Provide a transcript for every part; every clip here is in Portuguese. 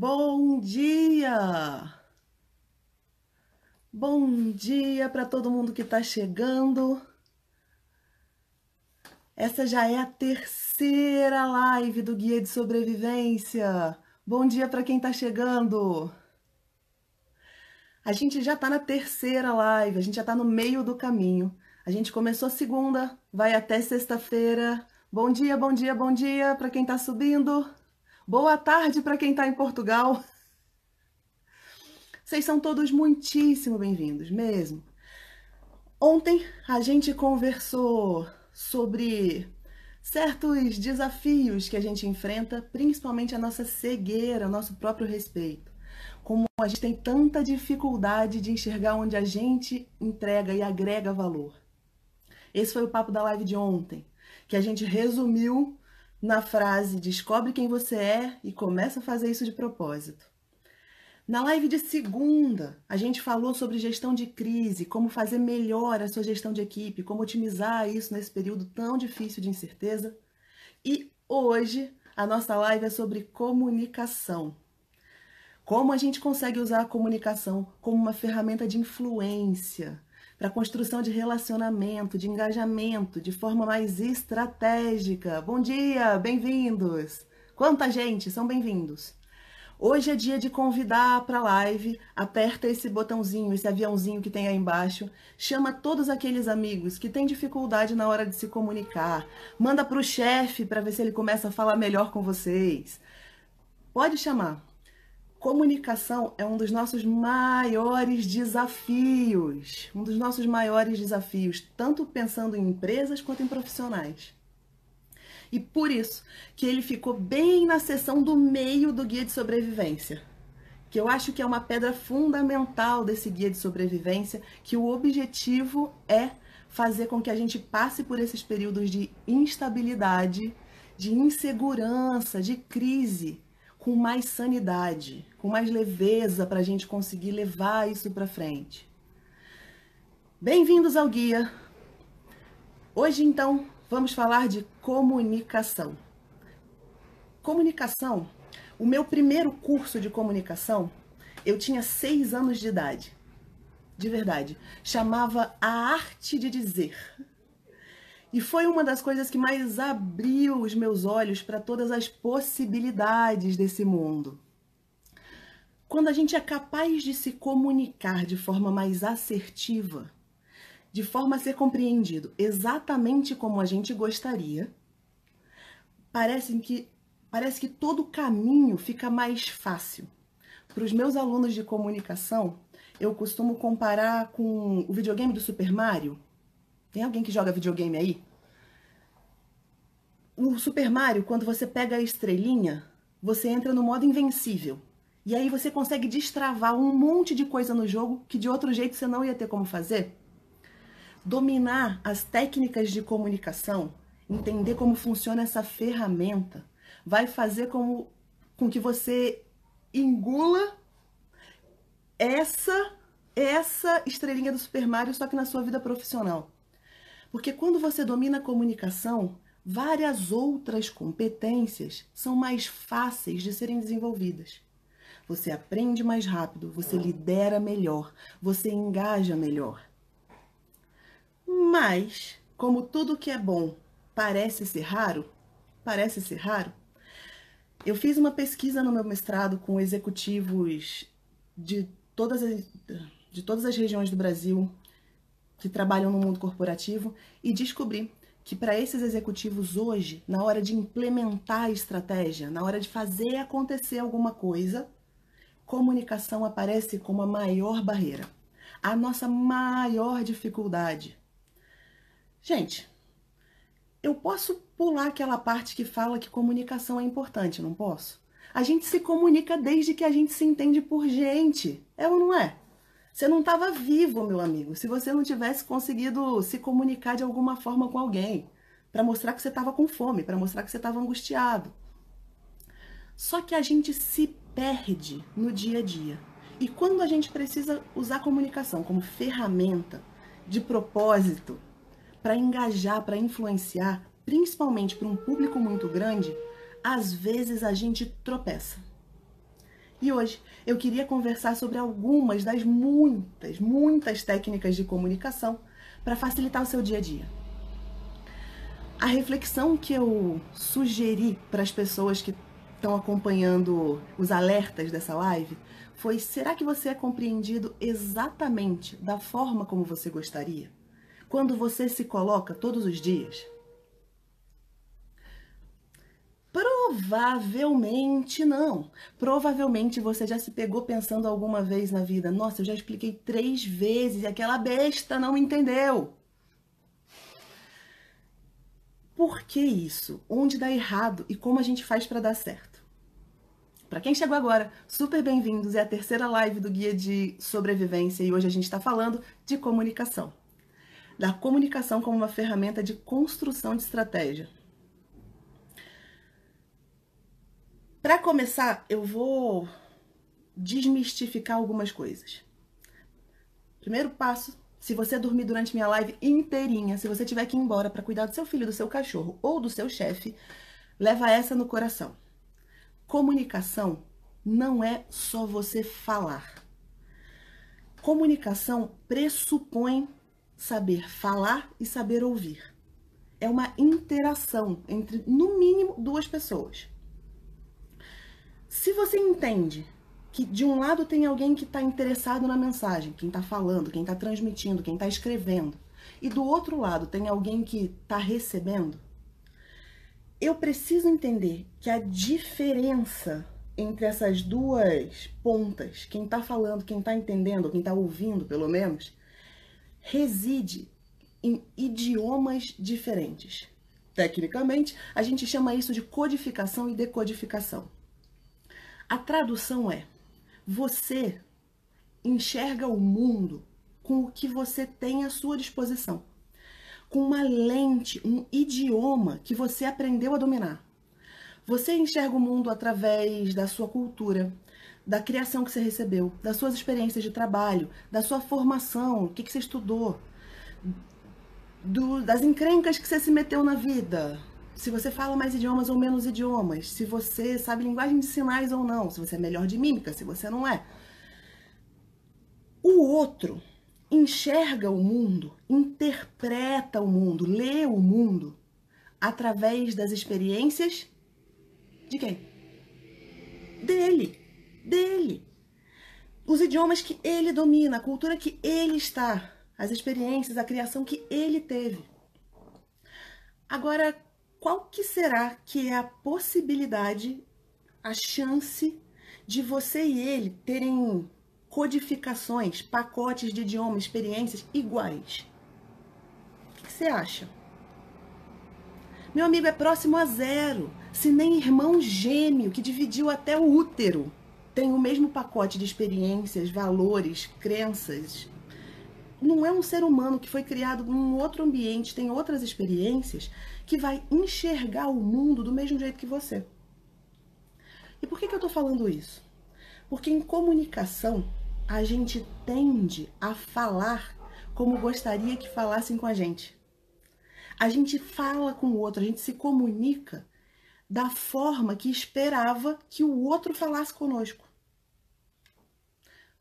Bom dia! Bom dia para todo mundo que está chegando. Essa já é a terceira live do Guia de Sobrevivência. Bom dia para quem está chegando. A gente já está na terceira live, a gente já está no meio do caminho. A gente começou segunda, vai até sexta-feira. Bom dia, bom dia, bom dia para quem está subindo. Boa tarde para quem está em Portugal. Vocês são todos muitíssimo bem-vindos, mesmo. Ontem a gente conversou sobre certos desafios que a gente enfrenta, principalmente a nossa cegueira, o nosso próprio respeito. Como a gente tem tanta dificuldade de enxergar onde a gente entrega e agrega valor. Esse foi o papo da live de ontem, que a gente resumiu na frase descobre quem você é e começa a fazer isso de propósito. Na live de segunda, a gente falou sobre gestão de crise, como fazer melhor a sua gestão de equipe, como otimizar isso nesse período tão difícil de incerteza. E hoje, a nossa live é sobre comunicação. Como a gente consegue usar a comunicação como uma ferramenta de influência, para a construção de relacionamento, de engajamento, de forma mais estratégica. Bom dia, bem-vindos! Quanta gente, são bem-vindos! Hoje é dia de convidar para a live. Aperta esse botãozinho, esse aviãozinho que tem aí embaixo. Chama todos aqueles amigos que têm dificuldade na hora de se comunicar. Manda para o chefe para ver se ele começa a falar melhor com vocês. Pode chamar. Comunicação é um dos nossos maiores desafios, um dos nossos maiores desafios, tanto pensando em empresas quanto em profissionais. E por isso que ele ficou bem na seção do meio do guia de sobrevivência, que eu acho que é uma pedra fundamental desse guia de sobrevivência, que o objetivo é fazer com que a gente passe por esses períodos de instabilidade, de insegurança, de crise com mais sanidade, com mais leveza para a gente conseguir levar isso para frente. Bem-vindos ao Guia! Hoje, então, vamos falar de comunicação. Comunicação, o meu primeiro curso de comunicação, eu tinha seis anos de idade. De verdade. Chamava A Arte de Dizer. E foi uma das coisas que mais abriu os meus olhos para todas as possibilidades desse mundo. Quando a gente é capaz de se comunicar de forma mais assertiva, de forma a ser compreendido exatamente como a gente gostaria, parece que, parece que todo o caminho fica mais fácil. Para os meus alunos de comunicação, eu costumo comparar com o videogame do Super Mario, tem alguém que joga videogame aí? No Super Mario, quando você pega a estrelinha, você entra no modo invencível. E aí você consegue destravar um monte de coisa no jogo que de outro jeito você não ia ter como fazer. Dominar as técnicas de comunicação, entender como funciona essa ferramenta, vai fazer com, com que você engula essa essa estrelinha do Super Mario só que na sua vida profissional. Porque quando você domina a comunicação, várias outras competências são mais fáceis de serem desenvolvidas. Você aprende mais rápido, você lidera melhor, você engaja melhor. Mas, como tudo que é bom parece ser raro, parece ser raro, eu fiz uma pesquisa no meu mestrado com executivos de todas as, de todas as regiões do Brasil, que trabalham no mundo corporativo e descobri que para esses executivos hoje, na hora de implementar a estratégia, na hora de fazer acontecer alguma coisa, comunicação aparece como a maior barreira, a nossa maior dificuldade. Gente, eu posso pular aquela parte que fala que comunicação é importante, não posso? A gente se comunica desde que a gente se entende por gente, é ou não é? Você não estava vivo, meu amigo, se você não tivesse conseguido se comunicar de alguma forma com alguém, para mostrar que você estava com fome, para mostrar que você estava angustiado. Só que a gente se perde no dia a dia. E quando a gente precisa usar a comunicação como ferramenta de propósito para engajar, para influenciar, principalmente para um público muito grande, às vezes a gente tropeça. E hoje eu queria conversar sobre algumas das muitas, muitas técnicas de comunicação para facilitar o seu dia a dia. A reflexão que eu sugeri para as pessoas que estão acompanhando os alertas dessa live foi: será que você é compreendido exatamente da forma como você gostaria? Quando você se coloca todos os dias? Provavelmente não. Provavelmente você já se pegou pensando alguma vez na vida: nossa, eu já expliquei três vezes e aquela besta não entendeu. Por que isso? Onde dá errado e como a gente faz para dar certo? Para quem chegou agora, super bem-vindos. É a terceira live do Guia de Sobrevivência e hoje a gente está falando de comunicação. Da comunicação como uma ferramenta de construção de estratégia. Para começar, eu vou desmistificar algumas coisas. Primeiro passo, se você dormir durante minha live inteirinha, se você tiver que ir embora para cuidar do seu filho, do seu cachorro ou do seu chefe, leva essa no coração. Comunicação não é só você falar. Comunicação pressupõe saber falar e saber ouvir. É uma interação entre, no mínimo, duas pessoas. Se você entende que de um lado tem alguém que está interessado na mensagem, quem está falando, quem está transmitindo, quem está escrevendo, e do outro lado tem alguém que está recebendo, eu preciso entender que a diferença entre essas duas pontas, quem está falando, quem está entendendo, quem está ouvindo, pelo menos, reside em idiomas diferentes. Tecnicamente, a gente chama isso de codificação e decodificação. A tradução é: você enxerga o mundo com o que você tem à sua disposição, com uma lente, um idioma que você aprendeu a dominar. Você enxerga o mundo através da sua cultura, da criação que você recebeu, das suas experiências de trabalho, da sua formação, o que, que você estudou, do, das encrencas que você se meteu na vida, se você fala mais idiomas ou menos idiomas, se você sabe linguagem de sinais ou não, se você é melhor de mímica, se você não é. O outro enxerga o mundo, interpreta o mundo, lê o mundo através das experiências de quem? Dele, dele. Os idiomas que ele domina, a cultura que ele está, as experiências, a criação que ele teve. Agora, qual que será que é a possibilidade, a chance de você e ele terem codificações, pacotes de idioma, experiências iguais? O que você acha? Meu amigo é próximo a zero, se nem irmão gêmeo que dividiu até o útero tem o mesmo pacote de experiências, valores, crenças. Não é um ser humano que foi criado em um outro ambiente, tem outras experiências, que vai enxergar o mundo do mesmo jeito que você. E por que, que eu estou falando isso? Porque em comunicação a gente tende a falar como gostaria que falassem com a gente. A gente fala com o outro, a gente se comunica da forma que esperava que o outro falasse conosco.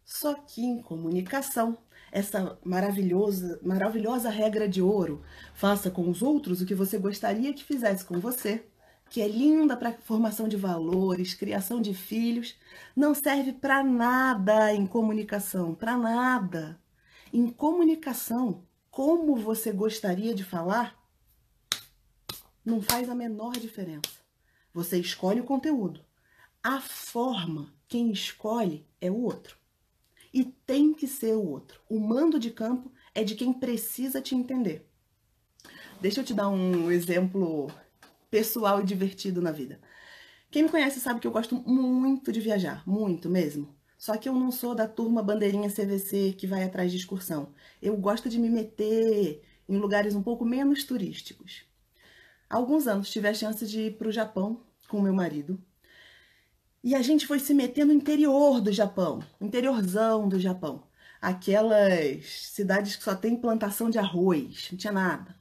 Só que em comunicação essa maravilhosa, maravilhosa regra de ouro. Faça com os outros o que você gostaria que fizesse com você, que é linda para formação de valores, criação de filhos, não serve para nada em comunicação, para nada. Em comunicação, como você gostaria de falar, não faz a menor diferença. Você escolhe o conteúdo. A forma, quem escolhe é o outro e tem que ser o outro. O mando de campo é de quem precisa te entender. Deixa eu te dar um exemplo pessoal e divertido na vida. Quem me conhece sabe que eu gosto muito de viajar, muito mesmo. Só que eu não sou da turma bandeirinha CVC que vai atrás de excursão. Eu gosto de me meter em lugares um pouco menos turísticos. Há alguns anos tive a chance de ir para o Japão com meu marido e a gente foi se meter no interior do Japão, interiorzão do Japão. Aquelas cidades que só tem plantação de arroz, não tinha nada.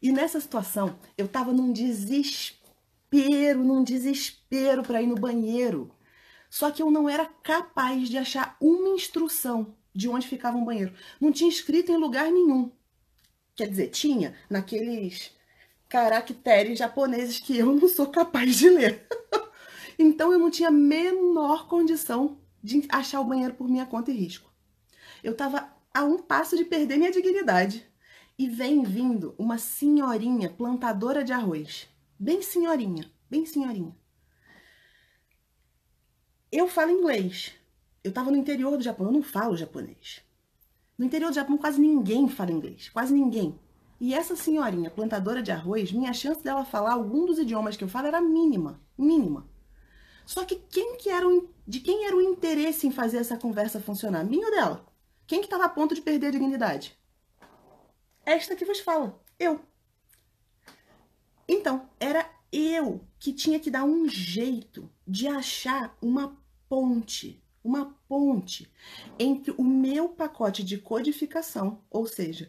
E nessa situação, eu tava num desespero, num desespero para ir no banheiro. Só que eu não era capaz de achar uma instrução de onde ficava um banheiro. Não tinha escrito em lugar nenhum. Quer dizer, tinha naqueles caracteres japoneses que eu não sou capaz de ler. então eu não tinha a menor condição de achar o banheiro por minha conta e risco. Eu estava a um passo de perder minha dignidade. E vem vindo uma senhorinha plantadora de arroz. Bem senhorinha, bem senhorinha. Eu falo inglês. Eu estava no interior do Japão, eu não falo japonês. No interior do Japão quase ninguém fala inglês, quase ninguém. E essa senhorinha plantadora de arroz, minha chance dela falar algum dos idiomas que eu falo era mínima, mínima. Só que quem que era o, de quem era o interesse em fazer essa conversa funcionar? Minha ou dela? Quem que estava a ponto de perder a dignidade? Esta que vos fala, eu. Então, era eu que tinha que dar um jeito de achar uma ponte, uma ponte entre o meu pacote de codificação, ou seja,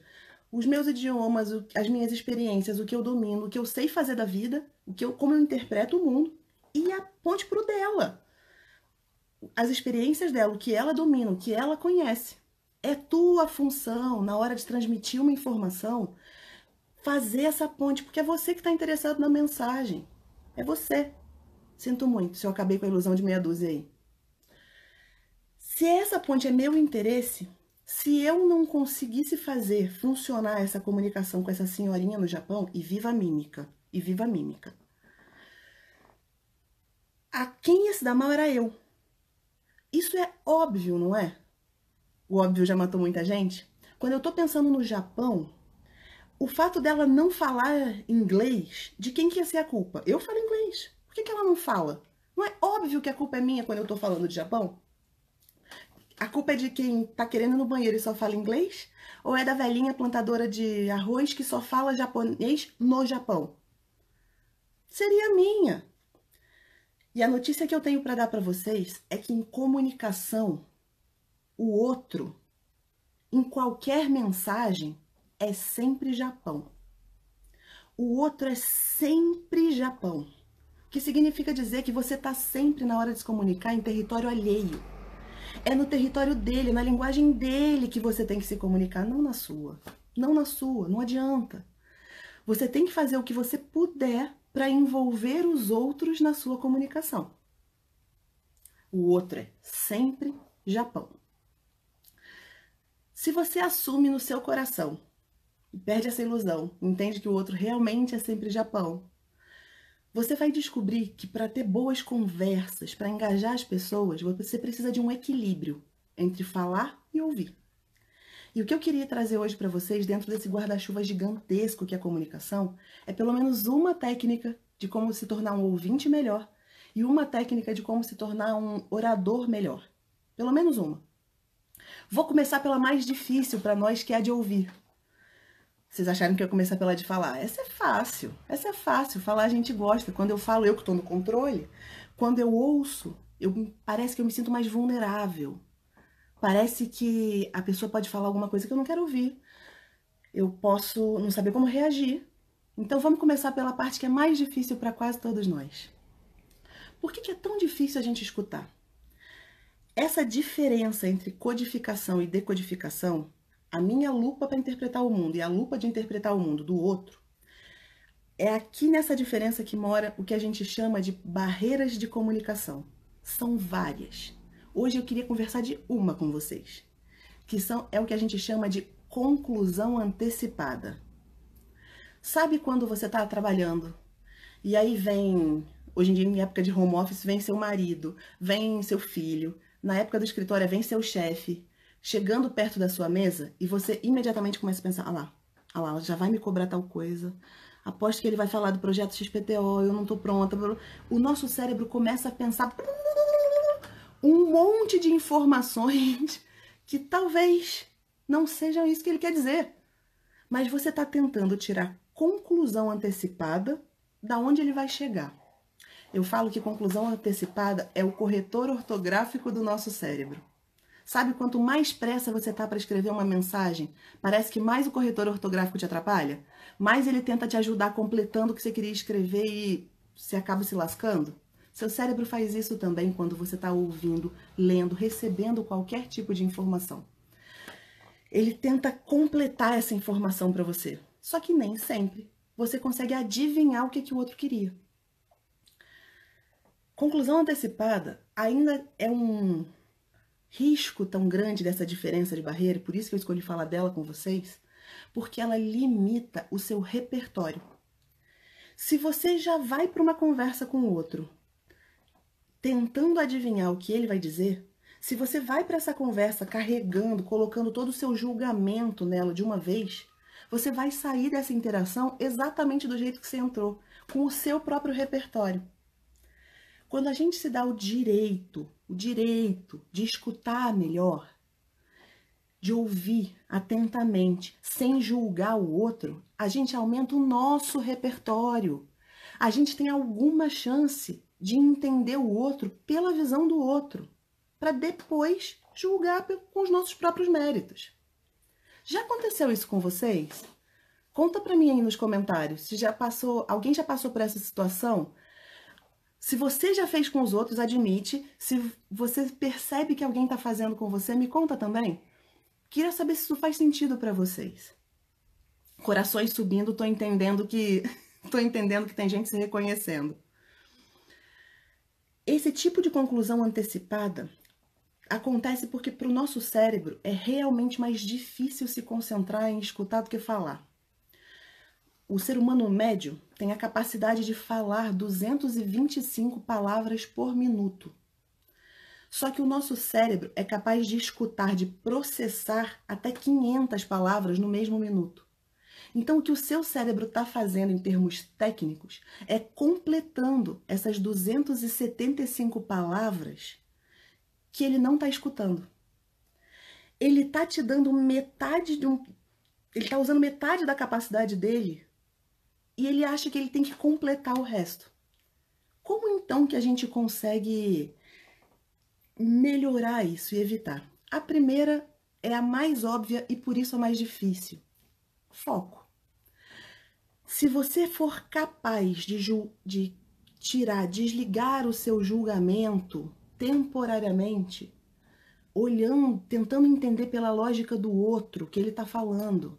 os meus idiomas, as minhas experiências, o que eu domino, o que eu sei fazer da vida, o que eu, como eu interpreto o mundo, e a ponte para o dela. As experiências dela, o que ela domina, o que ela conhece. É tua função, na hora de transmitir uma informação, fazer essa ponte, porque é você que está interessado na mensagem. É você. Sinto muito se eu acabei com a ilusão de meia dúzia aí. Se essa ponte é meu interesse, se eu não conseguisse fazer funcionar essa comunicação com essa senhorinha no Japão, e viva a mímica, e viva a mímica. A quem ia se dar mal era eu. Isso é óbvio, não é? o óbvio já matou muita gente. Quando eu tô pensando no Japão, o fato dela não falar inglês, de quem que ia ser a culpa? Eu falo inglês. Por que, que ela não fala? Não é óbvio que a culpa é minha quando eu tô falando de Japão? A culpa é de quem tá querendo ir no banheiro e só fala inglês? Ou é da velhinha plantadora de arroz que só fala japonês no Japão? Seria minha. E a notícia que eu tenho para dar para vocês é que em comunicação o outro, em qualquer mensagem, é sempre Japão. O outro é sempre Japão, que significa dizer que você está sempre na hora de se comunicar em território alheio. É no território dele, na linguagem dele que você tem que se comunicar, não na sua. Não na sua, não adianta. Você tem que fazer o que você puder para envolver os outros na sua comunicação. O outro é sempre Japão. Se você assume no seu coração e perde essa ilusão, entende que o outro realmente é sempre Japão, você vai descobrir que para ter boas conversas, para engajar as pessoas, você precisa de um equilíbrio entre falar e ouvir. E o que eu queria trazer hoje para vocês, dentro desse guarda-chuva gigantesco que é a comunicação, é pelo menos uma técnica de como se tornar um ouvinte melhor e uma técnica de como se tornar um orador melhor. Pelo menos uma. Vou começar pela mais difícil para nós, que é a de ouvir. Vocês acharam que eu ia começar pela de falar? Essa é fácil. Essa é fácil. Falar a gente gosta. Quando eu falo, eu que estou no controle, quando eu ouço, eu, parece que eu me sinto mais vulnerável. Parece que a pessoa pode falar alguma coisa que eu não quero ouvir. Eu posso não saber como reagir. Então vamos começar pela parte que é mais difícil para quase todos nós. Por que, que é tão difícil a gente escutar? Essa diferença entre codificação e decodificação, a minha lupa para interpretar o mundo e a lupa de interpretar o mundo do outro, é aqui nessa diferença que mora o que a gente chama de barreiras de comunicação. São várias. Hoje eu queria conversar de uma com vocês, que são, é o que a gente chama de conclusão antecipada. Sabe quando você está trabalhando e aí vem, hoje em dia em época de home office, vem seu marido, vem seu filho, na época do escritório, vem seu chefe chegando perto da sua mesa e você imediatamente começa a pensar: ah lá, ah lá, já vai me cobrar tal coisa. Aposto que ele vai falar do projeto XPTO, eu não tô pronta. O nosso cérebro começa a pensar um monte de informações que talvez não sejam isso que ele quer dizer. Mas você está tentando tirar conclusão antecipada da onde ele vai chegar. Eu falo que conclusão antecipada é o corretor ortográfico do nosso cérebro. Sabe quanto mais pressa você tá para escrever uma mensagem, parece que mais o corretor ortográfico te atrapalha? Mais ele tenta te ajudar completando o que você queria escrever e você acaba se lascando? Seu cérebro faz isso também quando você está ouvindo, lendo, recebendo qualquer tipo de informação. Ele tenta completar essa informação para você. Só que nem sempre você consegue adivinhar o que, que o outro queria. Conclusão antecipada ainda é um risco tão grande dessa diferença de barreira, por isso que eu escolhi falar dela com vocês, porque ela limita o seu repertório. Se você já vai para uma conversa com o outro tentando adivinhar o que ele vai dizer, se você vai para essa conversa carregando, colocando todo o seu julgamento nela de uma vez, você vai sair dessa interação exatamente do jeito que você entrou, com o seu próprio repertório. Quando a gente se dá o direito, o direito de escutar melhor, de ouvir atentamente, sem julgar o outro, a gente aumenta o nosso repertório. A gente tem alguma chance de entender o outro pela visão do outro, para depois julgar com os nossos próprios méritos. Já aconteceu isso com vocês? Conta para mim aí nos comentários se já passou, alguém já passou por essa situação? Se você já fez com os outros, admite. Se você percebe que alguém está fazendo com você, me conta também. Queria saber se isso faz sentido para vocês. Corações subindo, tô entendendo que tô entendendo que tem gente se reconhecendo. Esse tipo de conclusão antecipada acontece porque para o nosso cérebro é realmente mais difícil se concentrar em escutar do que falar. O ser humano médio tem a capacidade de falar 225 palavras por minuto. Só que o nosso cérebro é capaz de escutar, de processar até 500 palavras no mesmo minuto. Então, o que o seu cérebro está fazendo em termos técnicos é completando essas 275 palavras que ele não está escutando. Ele está te dando metade de um. Ele está usando metade da capacidade dele e ele acha que ele tem que completar o resto. Como então que a gente consegue melhorar isso e evitar? A primeira é a mais óbvia e por isso a mais difícil foco. Se você for capaz de, de tirar, desligar o seu julgamento temporariamente, olhando, tentando entender pela lógica do outro que ele está falando,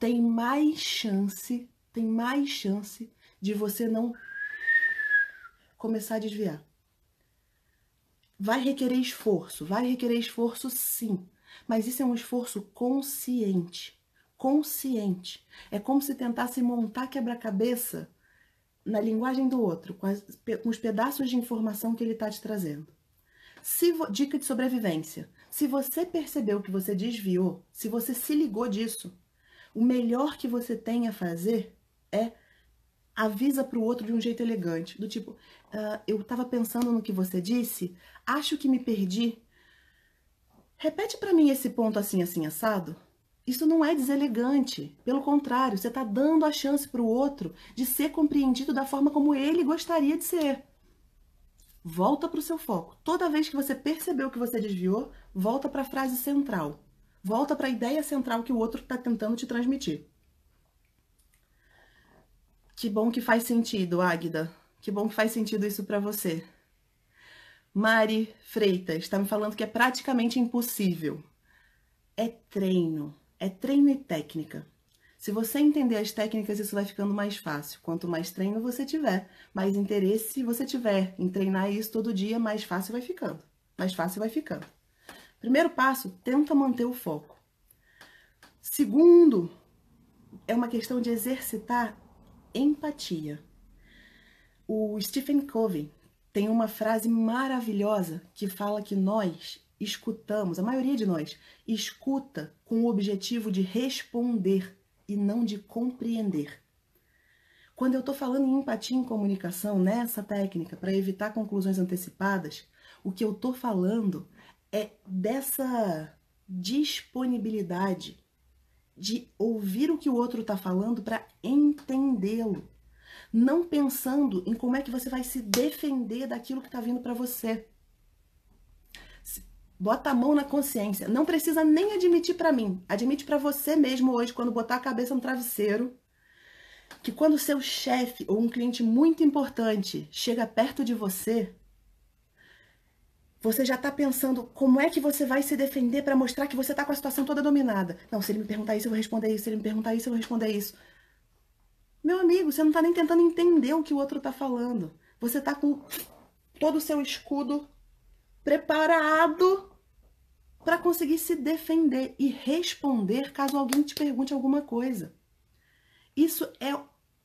tem mais chance, tem mais chance de você não começar a desviar. Vai requerer esforço, vai requerer esforço sim, mas isso é um esforço consciente consciente. É como se tentasse montar quebra-cabeça na linguagem do outro, com, as, com, os pedaços de informação que ele está te trazendo. Se, dica de sobrevivência. Se você percebeu que você desviou, se você se ligou disso, o melhor que você tem a fazer é avisa para o outro de um jeito elegante, do tipo, uh, eu estava pensando no que você disse, acho que me perdi. Repete para mim esse ponto assim, assim, assado. Isso não é deselegante. Pelo contrário, você está dando a chance para o outro de ser compreendido da forma como ele gostaria de ser. Volta para o seu foco. Toda vez que você percebeu que você desviou, volta para a frase central. Volta para a ideia central que o outro está tentando te transmitir. Que bom que faz sentido, Águida. Que bom que faz sentido isso para você. Mari Freitas está me falando que é praticamente impossível. É treino. É treino e técnica. Se você entender as técnicas, isso vai ficando mais fácil. Quanto mais treino você tiver, mais interesse você tiver em treinar isso todo dia, mais fácil vai ficando. Mais fácil vai ficando. Primeiro passo, tenta manter o foco. Segundo, é uma questão de exercitar empatia. O Stephen Covey tem uma frase maravilhosa que fala que nós escutamos, a maioria de nós, escuta com o objetivo de responder e não de compreender. Quando eu estou falando em empatia em comunicação, nessa técnica, para evitar conclusões antecipadas, o que eu estou falando é dessa disponibilidade de ouvir o que o outro está falando para entendê-lo, não pensando em como é que você vai se defender daquilo que está vindo para você. Bota a mão na consciência. Não precisa nem admitir para mim. Admite para você mesmo hoje, quando botar a cabeça no travesseiro que quando seu chefe ou um cliente muito importante chega perto de você, você já está pensando como é que você vai se defender para mostrar que você está com a situação toda dominada. Não, se ele me perguntar isso, eu vou responder isso. Se ele me perguntar isso, eu vou responder isso. Meu amigo, você não está nem tentando entender o que o outro está falando. Você está com todo o seu escudo preparado para conseguir se defender e responder caso alguém te pergunte alguma coisa. Isso é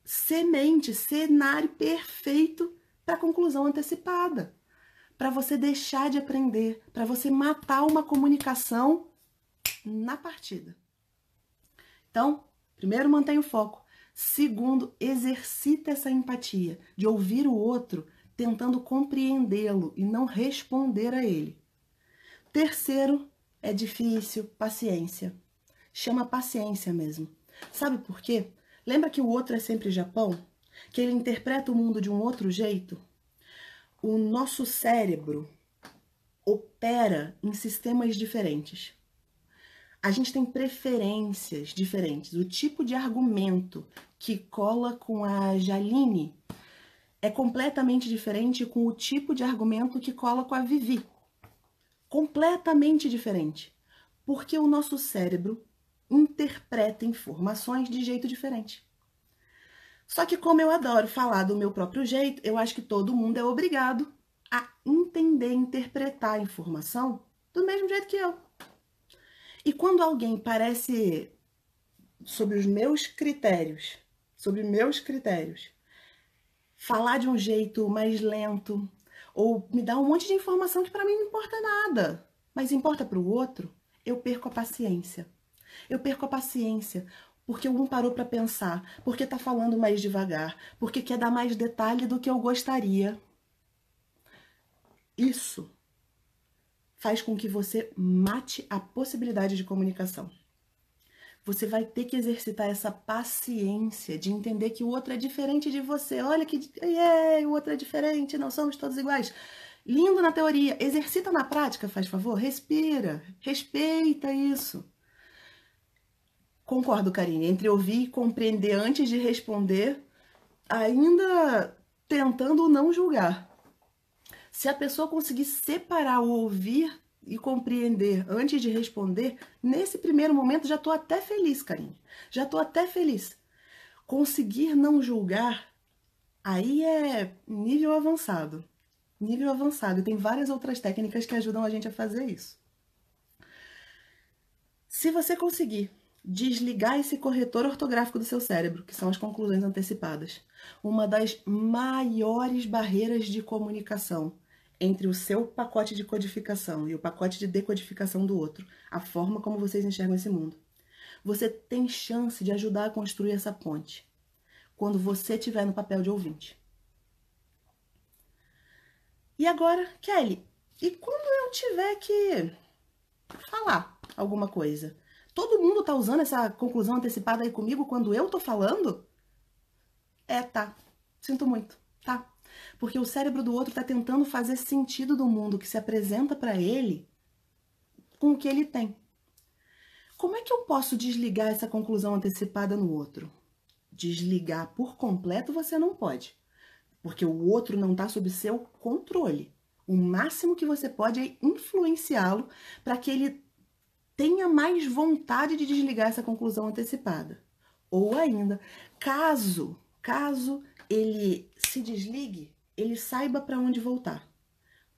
semente, cenário perfeito para conclusão antecipada. Para você deixar de aprender, para você matar uma comunicação na partida. Então, primeiro, mantenha o foco. Segundo, exercita essa empatia de ouvir o outro tentando compreendê-lo e não responder a ele. Terceiro, é difícil, paciência. Chama paciência mesmo. Sabe por quê? Lembra que o outro é sempre Japão? Que ele interpreta o mundo de um outro jeito? O nosso cérebro opera em sistemas diferentes a gente tem preferências diferentes. O tipo de argumento que cola com a Jaline é completamente diferente com o tipo de argumento que cola com a Vivi. Completamente diferente. Porque o nosso cérebro interpreta informações de jeito diferente. Só que, como eu adoro falar do meu próprio jeito, eu acho que todo mundo é obrigado a entender, interpretar a informação do mesmo jeito que eu. E quando alguém parece sobre os meus critérios, sobre meus critérios, falar de um jeito mais lento ou me dar um monte de informação que para mim não importa nada, mas importa para o outro, eu perco a paciência. Eu perco a paciência porque um parou para pensar, porque está falando mais devagar, porque quer dar mais detalhe do que eu gostaria. Isso faz com que você mate a possibilidade de comunicação. Você vai ter que exercitar essa paciência de entender que o outro é diferente de você. Olha que yeah, o outro é diferente, não somos todos iguais. Lindo na teoria, exercita na prática, faz favor, respira, respeita isso. Concordo, Karine, entre ouvir e compreender antes de responder, ainda tentando não julgar. Se a pessoa conseguir separar o ouvir e compreender antes de responder, nesse primeiro momento já estou até feliz, Karine. Já estou até feliz. Conseguir não julgar, aí é nível avançado. Nível avançado. E tem várias outras técnicas que ajudam a gente a fazer isso. Se você conseguir desligar esse corretor ortográfico do seu cérebro, que são as conclusões antecipadas, uma das maiores barreiras de comunicação entre o seu pacote de codificação e o pacote de decodificação do outro, a forma como vocês enxergam esse mundo. Você tem chance de ajudar a construir essa ponte quando você estiver no papel de ouvinte. E agora, Kelly, e quando eu tiver que falar alguma coisa? Todo mundo tá usando essa conclusão antecipada aí comigo quando eu tô falando? É, tá. Sinto muito, tá? Porque o cérebro do outro está tentando fazer sentido do mundo que se apresenta para ele com o que ele tem. Como é que eu posso desligar essa conclusão antecipada no outro? Desligar por completo você não pode, porque o outro não está sob seu controle. O máximo que você pode é influenciá-lo para que ele tenha mais vontade de desligar essa conclusão antecipada. Ou ainda, caso, caso ele se desligue, ele saiba para onde voltar.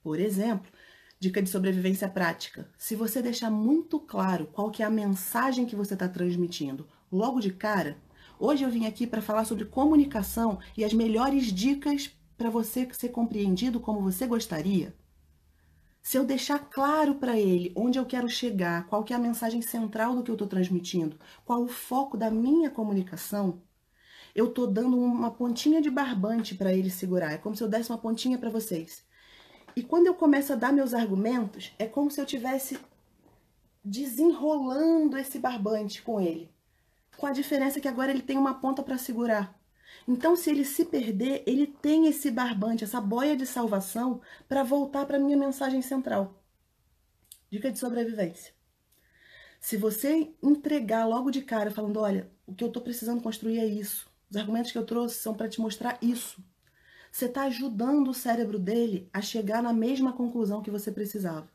Por exemplo, dica de sobrevivência prática. Se você deixar muito claro qual que é a mensagem que você está transmitindo logo de cara, hoje eu vim aqui para falar sobre comunicação e as melhores dicas para você ser compreendido como você gostaria. Se eu deixar claro para ele onde eu quero chegar, qual que é a mensagem central do que eu estou transmitindo, qual o foco da minha comunicação, eu tô dando uma pontinha de barbante para ele segurar. É como se eu desse uma pontinha para vocês. E quando eu começo a dar meus argumentos, é como se eu tivesse desenrolando esse barbante com ele. Com a diferença que agora ele tem uma ponta para segurar. Então, se ele se perder, ele tem esse barbante, essa boia de salvação para voltar para minha mensagem central. Dica de sobrevivência. Se você entregar logo de cara falando, olha, o que eu estou precisando construir é isso Os argumentos que eu trouxe são para te mostrar isso. Você está ajudando o cérebro dele a chegar na mesma conclusão que você precisava.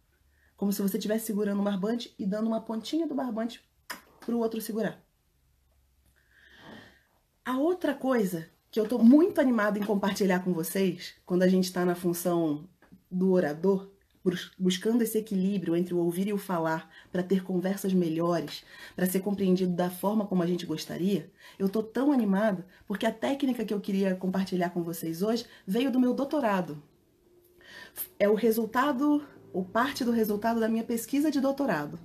Como se você estivesse segurando um barbante e dando uma pontinha do barbante para o outro segurar. A outra coisa que eu estou muito animada em compartilhar com vocês, quando a gente está na função do orador, buscando esse equilíbrio entre o ouvir e o falar para ter conversas melhores, para ser compreendido da forma como a gente gostaria, eu estou tão animada porque a técnica que eu queria compartilhar com vocês hoje veio do meu doutorado. É o resultado, ou parte do resultado da minha pesquisa de doutorado.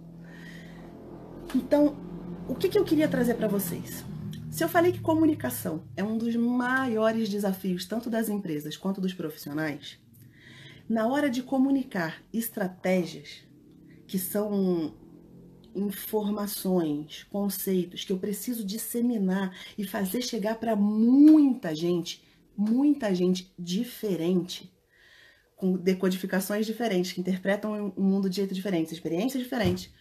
Então, o que, que eu queria trazer para vocês? Se eu falei que comunicação é um dos maiores desafios tanto das empresas quanto dos profissionais, na hora de comunicar estratégias, que são informações, conceitos que eu preciso disseminar e fazer chegar para muita gente, muita gente diferente, com decodificações diferentes, que interpretam o mundo de jeito diferente, experiências diferentes.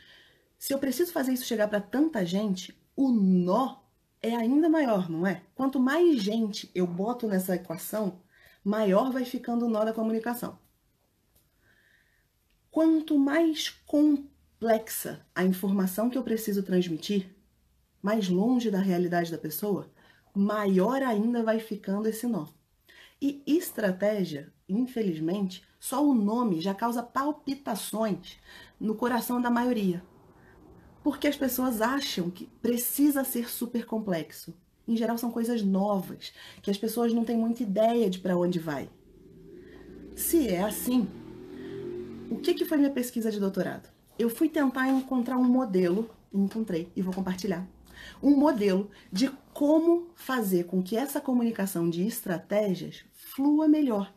Se eu preciso fazer isso chegar para tanta gente, o nó é ainda maior, não é? Quanto mais gente eu boto nessa equação, maior vai ficando o nó da comunicação. Quanto mais complexa a informação que eu preciso transmitir, mais longe da realidade da pessoa, maior ainda vai ficando esse nó. E estratégia, infelizmente, só o nome já causa palpitações no coração da maioria. Porque as pessoas acham que precisa ser super complexo. Em geral, são coisas novas, que as pessoas não têm muita ideia de para onde vai. Se é assim, o que, que foi minha pesquisa de doutorado? Eu fui tentar encontrar um modelo, encontrei e vou compartilhar. Um modelo de como fazer com que essa comunicação de estratégias flua melhor,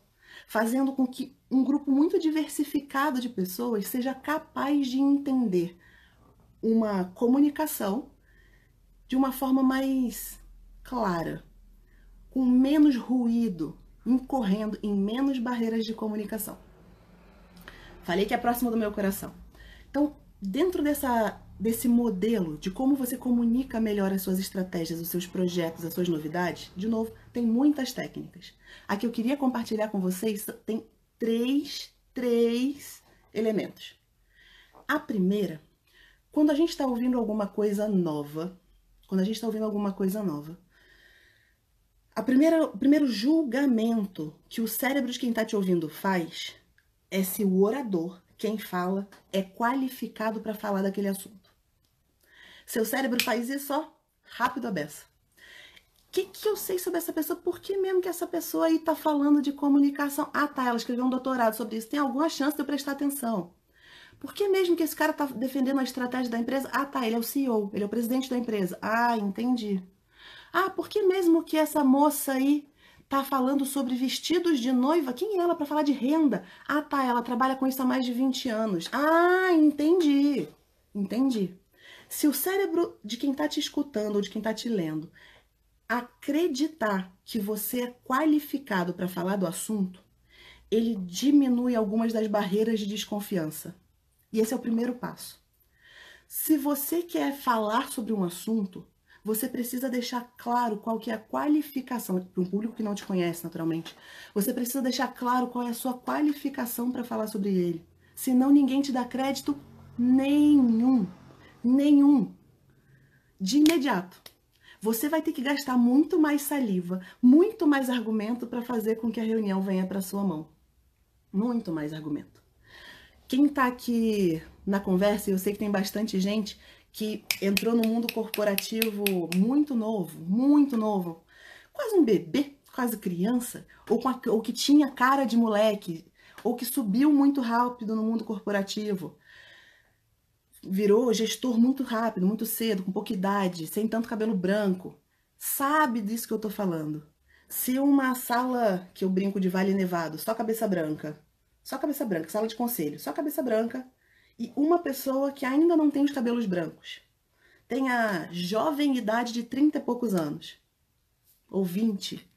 fazendo com que um grupo muito diversificado de pessoas seja capaz de entender uma comunicação de uma forma mais clara, com menos ruído, incorrendo em menos barreiras de comunicação. Falei que é próximo do meu coração. Então, dentro dessa, desse modelo de como você comunica melhor as suas estratégias, os seus projetos, as suas novidades, de novo, tem muitas técnicas. A que eu queria compartilhar com vocês tem três, três elementos. A primeira, quando a gente está ouvindo alguma coisa nova, quando a gente está ouvindo alguma coisa nova, a primeira, o primeiro julgamento que o cérebro de quem está te ouvindo faz é se o orador, quem fala, é qualificado para falar daquele assunto. Seu cérebro faz isso, ó, rápido a beça. O que, que eu sei sobre essa pessoa? Por que mesmo que essa pessoa aí tá falando de comunicação? Ah, tá, ela escreveu um doutorado sobre isso. Tem alguma chance de eu prestar atenção? Por que mesmo que esse cara tá defendendo a estratégia da empresa? Ah, tá, ele é o CEO, ele é o presidente da empresa. Ah, entendi. Ah, por que mesmo que essa moça aí tá falando sobre vestidos de noiva. Quem é ela para falar de renda? Ah, tá, ela trabalha com isso há mais de 20 anos. Ah, entendi. Entendi. Se o cérebro de quem tá te escutando ou de quem tá te lendo acreditar que você é qualificado para falar do assunto, ele diminui algumas das barreiras de desconfiança. E esse é o primeiro passo. Se você quer falar sobre um assunto, você precisa deixar claro qual que é a qualificação, para um público que não te conhece naturalmente, você precisa deixar claro qual é a sua qualificação para falar sobre ele. Senão ninguém te dá crédito nenhum. Nenhum. De imediato. Você vai ter que gastar muito mais saliva, muito mais argumento para fazer com que a reunião venha para sua mão. Muito mais argumento. Quem está aqui na conversa, eu sei que tem bastante gente, que entrou no mundo corporativo muito novo, muito novo, quase um bebê, quase criança, ou, a, ou que tinha cara de moleque, ou que subiu muito rápido no mundo corporativo, virou gestor muito rápido, muito cedo, com pouca idade, sem tanto cabelo branco, sabe disso que eu tô falando. Se uma sala que eu brinco de Vale Nevado, só cabeça branca, só cabeça branca, sala de conselho, só cabeça branca, e uma pessoa que ainda não tem os cabelos brancos, tem a jovem idade de 30 e poucos anos, ou 20,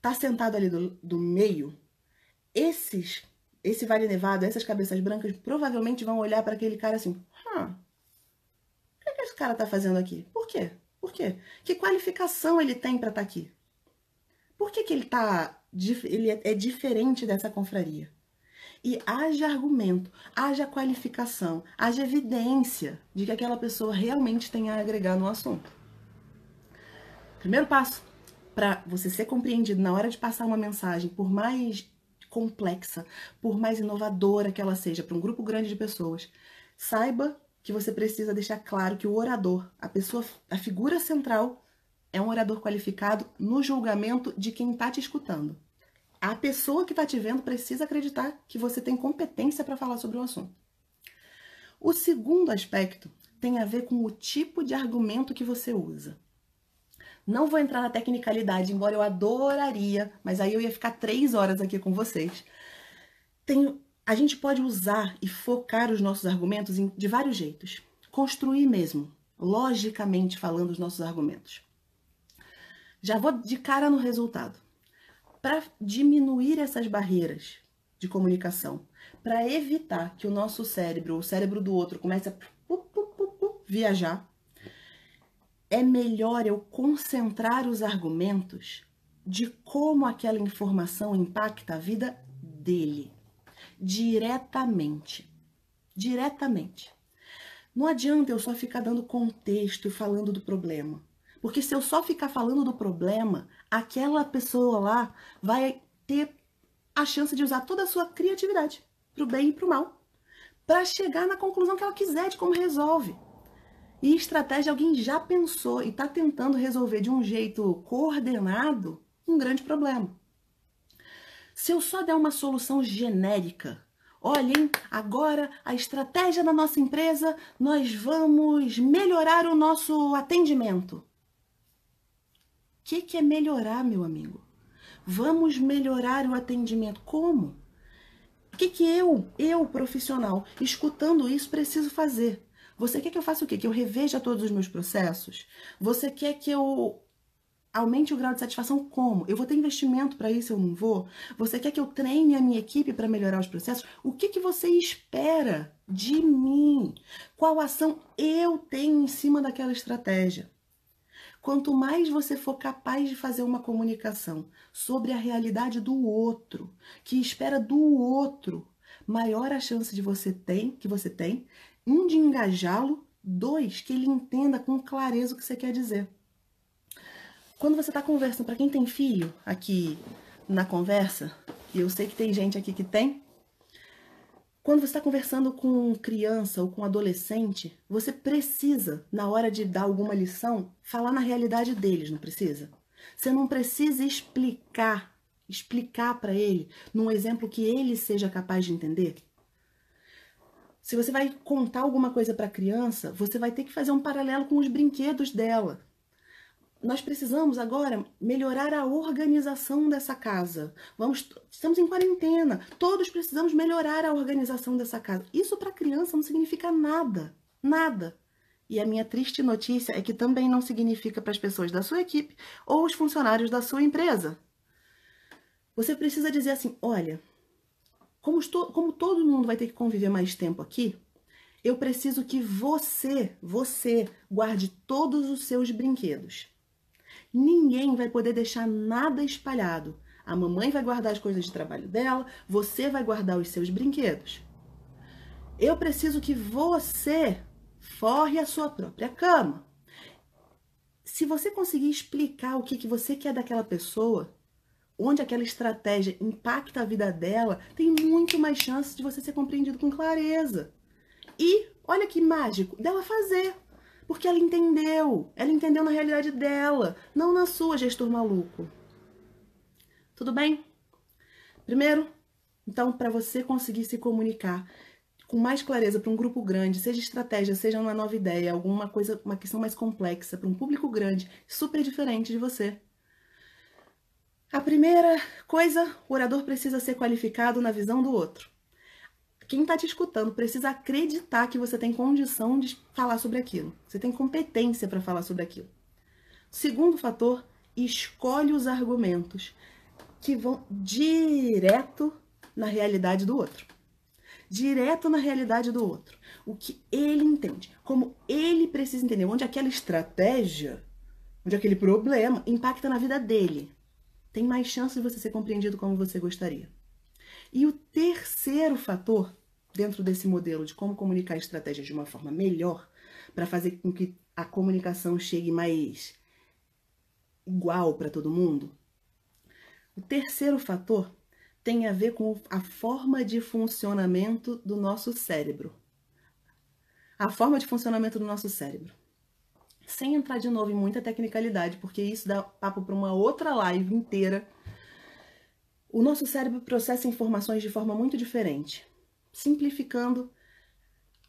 tá sentado ali do, do meio, esses, esse Vale Nevado, essas cabeças brancas, provavelmente vão olhar para aquele cara assim, hum, o que, é que esse cara tá fazendo aqui? Por quê? Por quê? Que qualificação ele tem para estar tá aqui? Por que, que ele, tá, ele é diferente dessa confraria? E haja argumento, haja qualificação, haja evidência de que aquela pessoa realmente tem a agregar no assunto. Primeiro passo para você ser compreendido na hora de passar uma mensagem, por mais complexa, por mais inovadora que ela seja para um grupo grande de pessoas, saiba que você precisa deixar claro que o orador, a pessoa, a figura central, é um orador qualificado no julgamento de quem está te escutando. A pessoa que está te vendo precisa acreditar que você tem competência para falar sobre o assunto. O segundo aspecto tem a ver com o tipo de argumento que você usa. Não vou entrar na tecnicalidade, embora eu adoraria, mas aí eu ia ficar três horas aqui com vocês. Tem, a gente pode usar e focar os nossos argumentos em, de vários jeitos. Construir mesmo, logicamente falando os nossos argumentos. Já vou de cara no resultado. Para diminuir essas barreiras de comunicação, para evitar que o nosso cérebro, o cérebro do outro, comece a viajar, é melhor eu concentrar os argumentos de como aquela informação impacta a vida dele, diretamente. Diretamente. Não adianta eu só ficar dando contexto e falando do problema. Porque se eu só ficar falando do problema, aquela pessoa lá vai ter a chance de usar toda a sua criatividade, para o bem e para o mal, para chegar na conclusão que ela quiser de como resolve. E estratégia alguém já pensou e está tentando resolver de um jeito coordenado um grande problema. Se eu só der uma solução genérica, olhem, agora a estratégia da nossa empresa, nós vamos melhorar o nosso atendimento. Que, que é melhorar, meu amigo? Vamos melhorar o atendimento. Como? O que, que eu, eu profissional, escutando isso, preciso fazer? Você quer que eu faça o quê? Que eu reveja todos os meus processos? Você quer que eu aumente o grau de satisfação como? Eu vou ter investimento para isso, eu não vou? Você quer que eu treine a minha equipe para melhorar os processos? O que, que você espera de mim? Qual ação eu tenho em cima daquela estratégia? Quanto mais você for capaz de fazer uma comunicação sobre a realidade do outro, que espera do outro, maior a chance de você tem, que você tem um, de engajá-lo. Dois, que ele entenda com clareza o que você quer dizer. Quando você está conversando, para quem tem filho aqui na conversa, e eu sei que tem gente aqui que tem, quando você está conversando com criança ou com adolescente, você precisa, na hora de dar alguma lição, falar na realidade deles, não precisa? Você não precisa explicar, explicar para ele num exemplo que ele seja capaz de entender. Se você vai contar alguma coisa para a criança, você vai ter que fazer um paralelo com os brinquedos dela. Nós precisamos agora melhorar a organização dessa casa. Vamos, estamos em quarentena. Todos precisamos melhorar a organização dessa casa. Isso para criança não significa nada, nada. E a minha triste notícia é que também não significa para as pessoas da sua equipe ou os funcionários da sua empresa. Você precisa dizer assim: olha, como, estou, como todo mundo vai ter que conviver mais tempo aqui, eu preciso que você, você, guarde todos os seus brinquedos. Ninguém vai poder deixar nada espalhado. A mamãe vai guardar as coisas de trabalho dela, você vai guardar os seus brinquedos. Eu preciso que você forre a sua própria cama. Se você conseguir explicar o que, que você quer daquela pessoa, onde aquela estratégia impacta a vida dela, tem muito mais chance de você ser compreendido com clareza. E olha que mágico, dela fazer. Porque ela entendeu. Ela entendeu na realidade dela, não na sua, gestor maluco. Tudo bem? Primeiro, então, para você conseguir se comunicar com mais clareza para um grupo grande, seja estratégia, seja uma nova ideia, alguma coisa, uma questão mais complexa, para um público grande, super diferente de você, a primeira coisa, o orador precisa ser qualificado na visão do outro. Quem está te escutando precisa acreditar que você tem condição de falar sobre aquilo. Você tem competência para falar sobre aquilo. Segundo fator, escolhe os argumentos que vão direto na realidade do outro. Direto na realidade do outro. O que ele entende, como ele precisa entender, onde aquela estratégia onde aquele problema impacta na vida dele, tem mais chance de você ser compreendido como você gostaria. E o terceiro fator, dentro desse modelo de como comunicar estratégias de uma forma melhor, para fazer com que a comunicação chegue mais igual para todo mundo, o terceiro fator tem a ver com a forma de funcionamento do nosso cérebro. A forma de funcionamento do nosso cérebro. Sem entrar de novo em muita tecnicalidade, porque isso dá papo para uma outra live inteira. O nosso cérebro processa informações de forma muito diferente. Simplificando,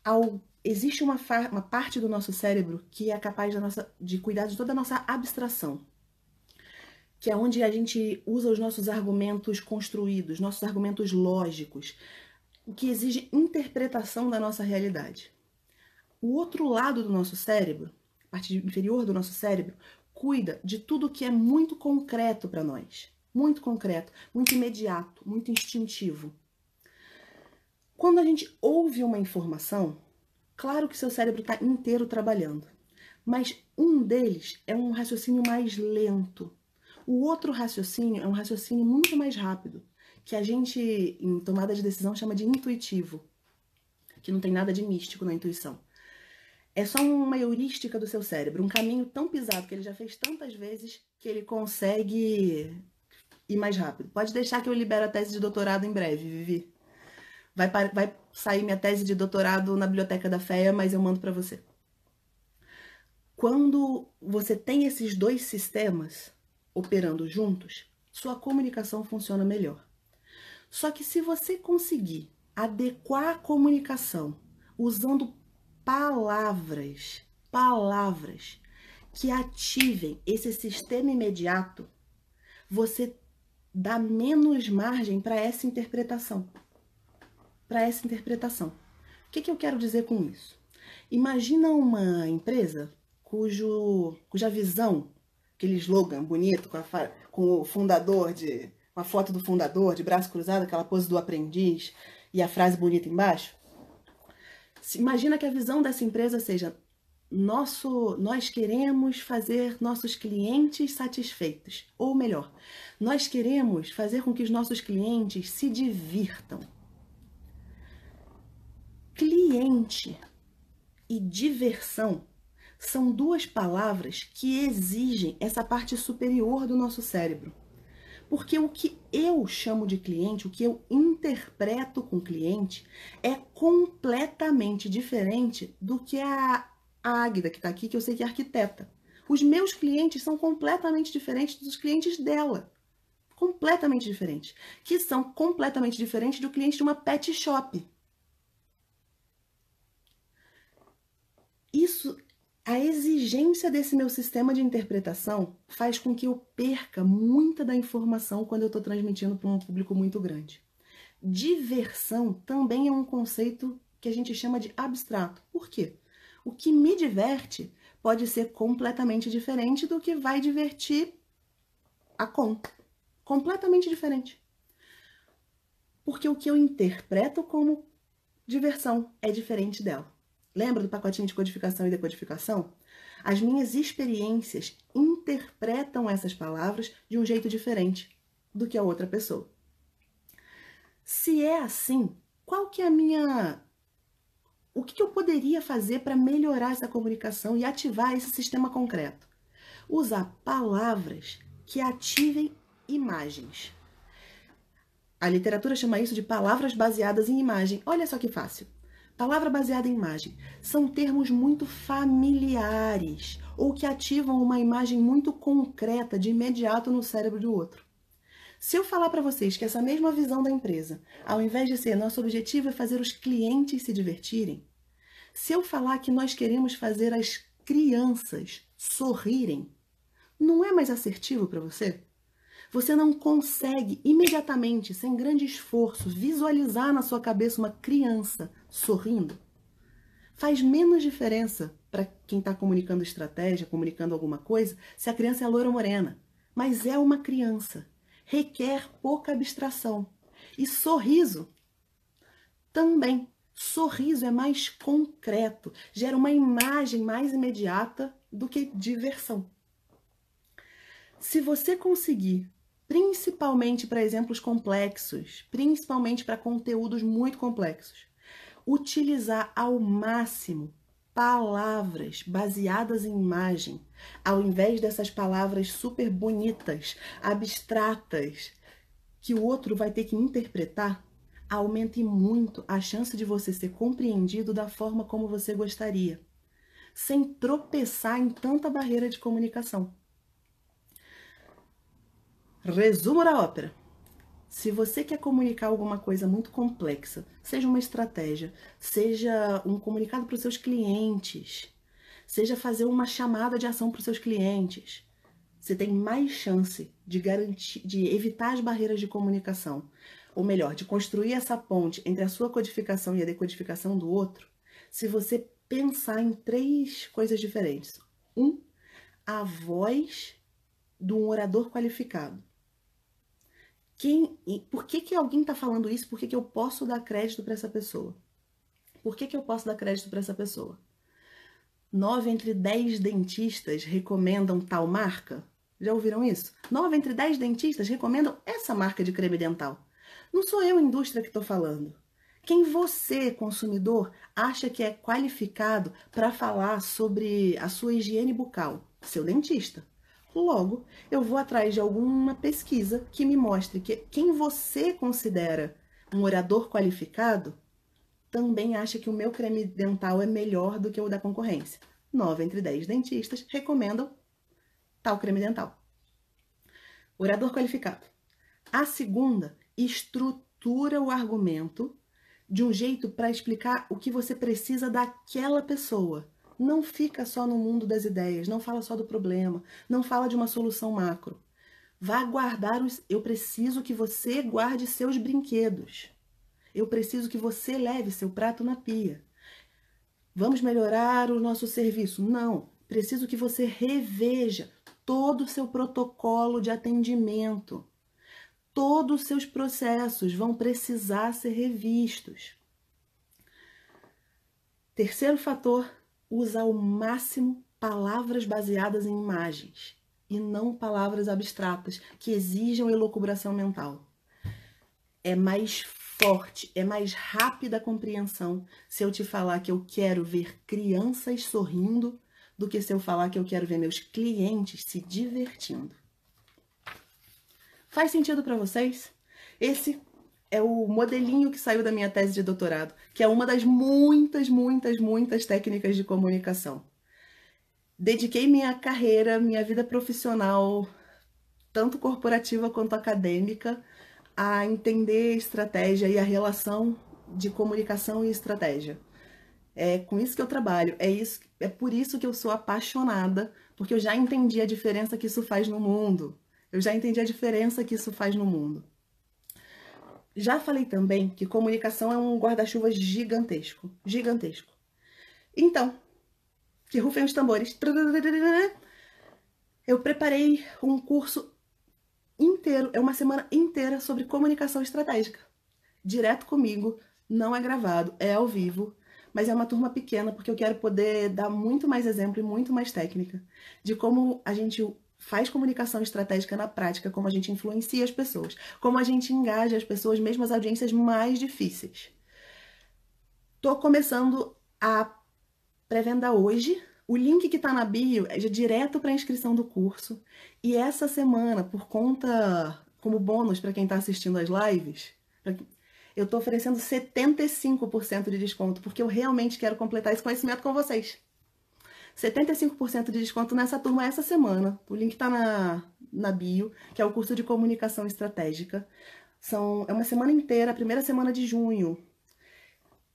ao, existe uma, uma parte do nosso cérebro que é capaz nossa, de cuidar de toda a nossa abstração que é onde a gente usa os nossos argumentos construídos, nossos argumentos lógicos, o que exige interpretação da nossa realidade. O outro lado do nosso cérebro, a parte inferior do nosso cérebro, cuida de tudo que é muito concreto para nós. Muito concreto, muito imediato, muito instintivo. Quando a gente ouve uma informação, claro que seu cérebro está inteiro trabalhando, mas um deles é um raciocínio mais lento, o outro raciocínio é um raciocínio muito mais rápido, que a gente, em tomada de decisão, chama de intuitivo, que não tem nada de místico na intuição. É só uma heurística do seu cérebro, um caminho tão pisado que ele já fez tantas vezes que ele consegue ir mais rápido. Pode deixar que eu libero a tese de doutorado em breve, Vivi. Vai, vai sair minha tese de doutorado na biblioteca da FEA, mas eu mando para você. Quando você tem esses dois sistemas, operando juntos, sua comunicação funciona melhor. Só que se você conseguir adequar a comunicação usando palavras, palavras que ativem esse sistema imediato, você dá menos margem para essa interpretação. Para essa interpretação. O que, que eu quero dizer com isso? Imagina uma empresa cujo, cuja visão aquele slogan bonito com, a, com o fundador de. uma foto do fundador de braço cruzado, aquela pose do aprendiz e a frase bonita embaixo. Imagina que a visão dessa empresa seja nosso, nós queremos fazer nossos clientes satisfeitos, ou melhor, nós queremos fazer com que os nossos clientes se divirtam. Cliente e diversão são duas palavras que exigem essa parte superior do nosso cérebro. Porque o que eu chamo de cliente, o que eu interpreto com cliente, é completamente diferente do que a Águida, que está aqui, que eu sei que é arquiteta. Os meus clientes são completamente diferentes dos clientes dela. Completamente diferentes. Que são completamente diferentes do cliente de uma pet shop. Isso a exigência desse meu sistema de interpretação faz com que eu perca muita da informação quando eu estou transmitindo para um público muito grande. Diversão também é um conceito que a gente chama de abstrato. Por quê? O que me diverte pode ser completamente diferente do que vai divertir a conta. Completamente diferente. Porque o que eu interpreto como diversão é diferente dela. Lembra do pacotinho de codificação e decodificação? As minhas experiências interpretam essas palavras de um jeito diferente do que a outra pessoa. Se é assim, qual que é a minha o que eu poderia fazer para melhorar essa comunicação e ativar esse sistema concreto? Usar palavras que ativem imagens. A literatura chama isso de palavras baseadas em imagem. Olha só que fácil. Palavra baseada em imagem são termos muito familiares ou que ativam uma imagem muito concreta de imediato no cérebro do outro. Se eu falar para vocês que essa mesma visão da empresa, ao invés de ser nosso objetivo é fazer os clientes se divertirem, se eu falar que nós queremos fazer as crianças sorrirem, não é mais assertivo para você? Você não consegue imediatamente, sem grande esforço, visualizar na sua cabeça uma criança sorrindo? Faz menos diferença para quem está comunicando estratégia, comunicando alguma coisa, se a criança é loira ou morena. Mas é uma criança. Requer pouca abstração. E sorriso também. Sorriso é mais concreto, gera uma imagem mais imediata do que diversão. Se você conseguir, principalmente para exemplos complexos, principalmente para conteúdos muito complexos, utilizar ao máximo palavras baseadas em imagem, ao invés dessas palavras super bonitas, abstratas, que o outro vai ter que interpretar, aumente muito a chance de você ser compreendido da forma como você gostaria, sem tropeçar em tanta barreira de comunicação. Resumo da ópera. Se você quer comunicar alguma coisa muito complexa, seja uma estratégia, seja um comunicado para os seus clientes, seja fazer uma chamada de ação para os seus clientes, você tem mais chance de garantir, de evitar as barreiras de comunicação, ou melhor, de construir essa ponte entre a sua codificação e a decodificação do outro, se você pensar em três coisas diferentes. Um, a voz de um orador qualificado. Quem, por que, que alguém está falando isso? Por que, que eu posso dar crédito para essa pessoa? Por que, que eu posso dar crédito para essa pessoa? Nove entre dez dentistas recomendam tal marca? Já ouviram isso? Nove entre dez dentistas recomendam essa marca de creme dental. Não sou eu, indústria, que estou falando. Quem você, consumidor, acha que é qualificado para falar sobre a sua higiene bucal? Seu dentista. Logo, eu vou atrás de alguma pesquisa que me mostre que quem você considera um orador qualificado também acha que o meu creme dental é melhor do que o da concorrência. 9 entre 10 dentistas recomendam tal creme dental. Orador qualificado. A segunda, estrutura o argumento de um jeito para explicar o que você precisa daquela pessoa não fica só no mundo das ideias, não fala só do problema, não fala de uma solução macro. Vá guardar os. Eu preciso que você guarde seus brinquedos. Eu preciso que você leve seu prato na pia. Vamos melhorar o nosso serviço? Não. Preciso que você reveja todo o seu protocolo de atendimento. Todos os seus processos vão precisar ser revistos. Terceiro fator usa ao máximo palavras baseadas em imagens e não palavras abstratas que exijam elucubração mental. É mais forte, é mais rápida a compreensão se eu te falar que eu quero ver crianças sorrindo do que se eu falar que eu quero ver meus clientes se divertindo. Faz sentido para vocês? Esse é o modelinho que saiu da minha tese de doutorado, que é uma das muitas, muitas, muitas técnicas de comunicação. Dediquei minha carreira, minha vida profissional, tanto corporativa quanto acadêmica, a entender estratégia e a relação de comunicação e estratégia. É com isso que eu trabalho, é, isso, é por isso que eu sou apaixonada, porque eu já entendi a diferença que isso faz no mundo. Eu já entendi a diferença que isso faz no mundo. Já falei também que comunicação é um guarda-chuva gigantesco. Gigantesco. Então, que rufem os tambores. Eu preparei um curso inteiro, é uma semana inteira sobre comunicação estratégica. Direto comigo, não é gravado, é ao vivo, mas é uma turma pequena porque eu quero poder dar muito mais exemplo e muito mais técnica de como a gente faz comunicação estratégica na prática, como a gente influencia as pessoas, como a gente engaja as pessoas, mesmo as audiências mais difíceis. Tô começando a pré-venda hoje. O link que está na bio é direto para a inscrição do curso. E essa semana, por conta, como bônus para quem está assistindo as lives, eu estou oferecendo 75% de desconto, porque eu realmente quero completar esse conhecimento com vocês. 75% de desconto nessa turma essa semana. O link está na, na bio, que é o curso de comunicação estratégica. São, é uma semana inteira, a primeira semana de junho.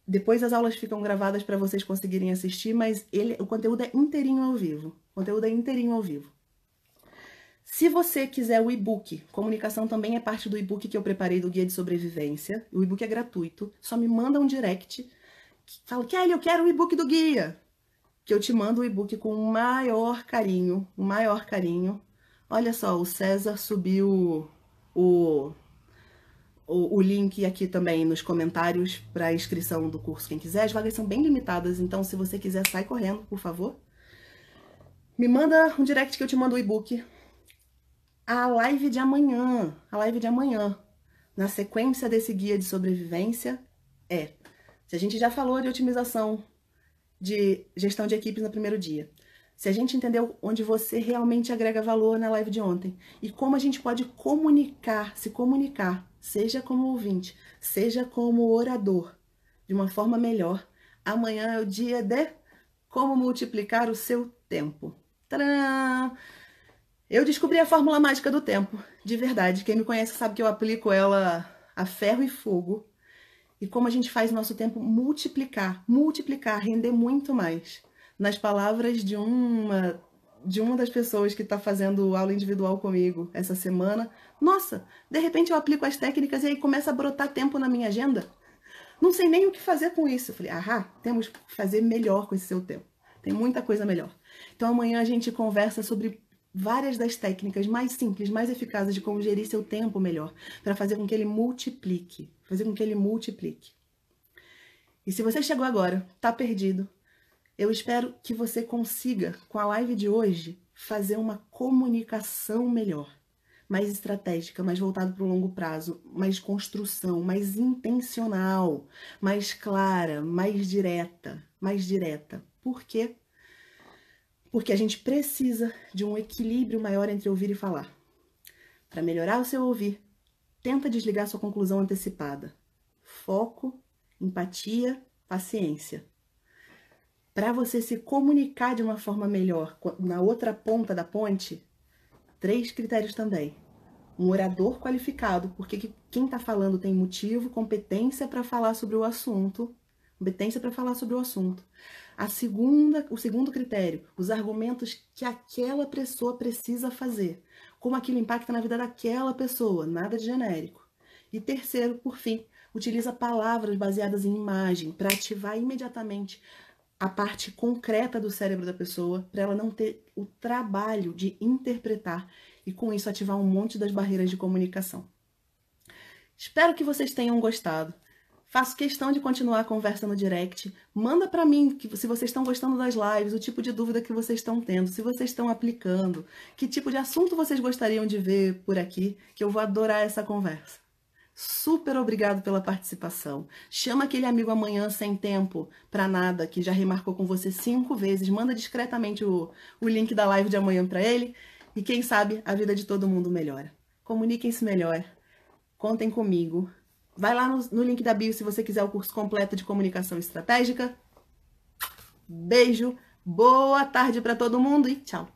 Depois as aulas ficam gravadas para vocês conseguirem assistir, mas ele, o conteúdo é inteirinho ao vivo. O conteúdo é inteirinho ao vivo. Se você quiser o e-book, comunicação também é parte do e-book que eu preparei do Guia de Sobrevivência. O e-book é gratuito. Só me manda um direct. Fala, Kelly, eu quero o e-book do guia que eu te mando o e-book com o maior carinho, o maior carinho. Olha só, o César subiu o, o, o link aqui também nos comentários para inscrição do curso, quem quiser. As vagas são bem limitadas, então se você quiser, sai correndo, por favor. Me manda um direct que eu te mando o e-book. a live de amanhã, a live de amanhã, na sequência desse guia de sobrevivência, é: se a gente já falou de otimização de gestão de equipes no primeiro dia, se a gente entendeu onde você realmente agrega valor na live de ontem e como a gente pode comunicar, se comunicar, seja como ouvinte, seja como orador, de uma forma melhor, amanhã é o dia de como multiplicar o seu tempo. Tcharam! Eu descobri a fórmula mágica do tempo, de verdade. Quem me conhece sabe que eu aplico ela a ferro e fogo. E como a gente faz nosso tempo multiplicar, multiplicar, render muito mais. Nas palavras de uma de uma das pessoas que está fazendo aula individual comigo essa semana, nossa, de repente eu aplico as técnicas e aí começa a brotar tempo na minha agenda. Não sei nem o que fazer com isso. Eu falei, ah, temos que fazer melhor com esse seu tempo. Tem muita coisa melhor. Então amanhã a gente conversa sobre várias das técnicas mais simples, mais eficazes de como gerir seu tempo melhor, para fazer com que ele multiplique, fazer com que ele multiplique. E se você chegou agora, tá perdido, eu espero que você consiga, com a live de hoje, fazer uma comunicação melhor, mais estratégica, mais voltada para o longo prazo, mais construção, mais intencional, mais clara, mais direta, mais direta. Por quê? porque a gente precisa de um equilíbrio maior entre ouvir e falar. Para melhorar o seu ouvir, tenta desligar sua conclusão antecipada. Foco, empatia, paciência. Para você se comunicar de uma forma melhor na outra ponta da ponte, três critérios também. Um orador qualificado, porque quem está falando tem motivo, competência para falar sobre o assunto, competência para falar sobre o assunto. A segunda, o segundo critério, os argumentos que aquela pessoa precisa fazer, como aquilo impacta na vida daquela pessoa, nada de genérico. E terceiro, por fim, utiliza palavras baseadas em imagem para ativar imediatamente a parte concreta do cérebro da pessoa, para ela não ter o trabalho de interpretar e com isso ativar um monte das barreiras de comunicação. Espero que vocês tenham gostado. Faço questão de continuar a conversa no direct. Manda para mim que, se vocês estão gostando das lives, o tipo de dúvida que vocês estão tendo, se vocês estão aplicando, que tipo de assunto vocês gostariam de ver por aqui, que eu vou adorar essa conversa. Super obrigado pela participação. Chama aquele amigo amanhã sem tempo para nada, que já remarcou com você cinco vezes. Manda discretamente o, o link da live de amanhã para ele. E quem sabe a vida de todo mundo melhora. Comuniquem-se melhor. Contem comigo. Vai lá no, no link da bio se você quiser o curso completo de comunicação estratégica. Beijo, boa tarde para todo mundo e tchau!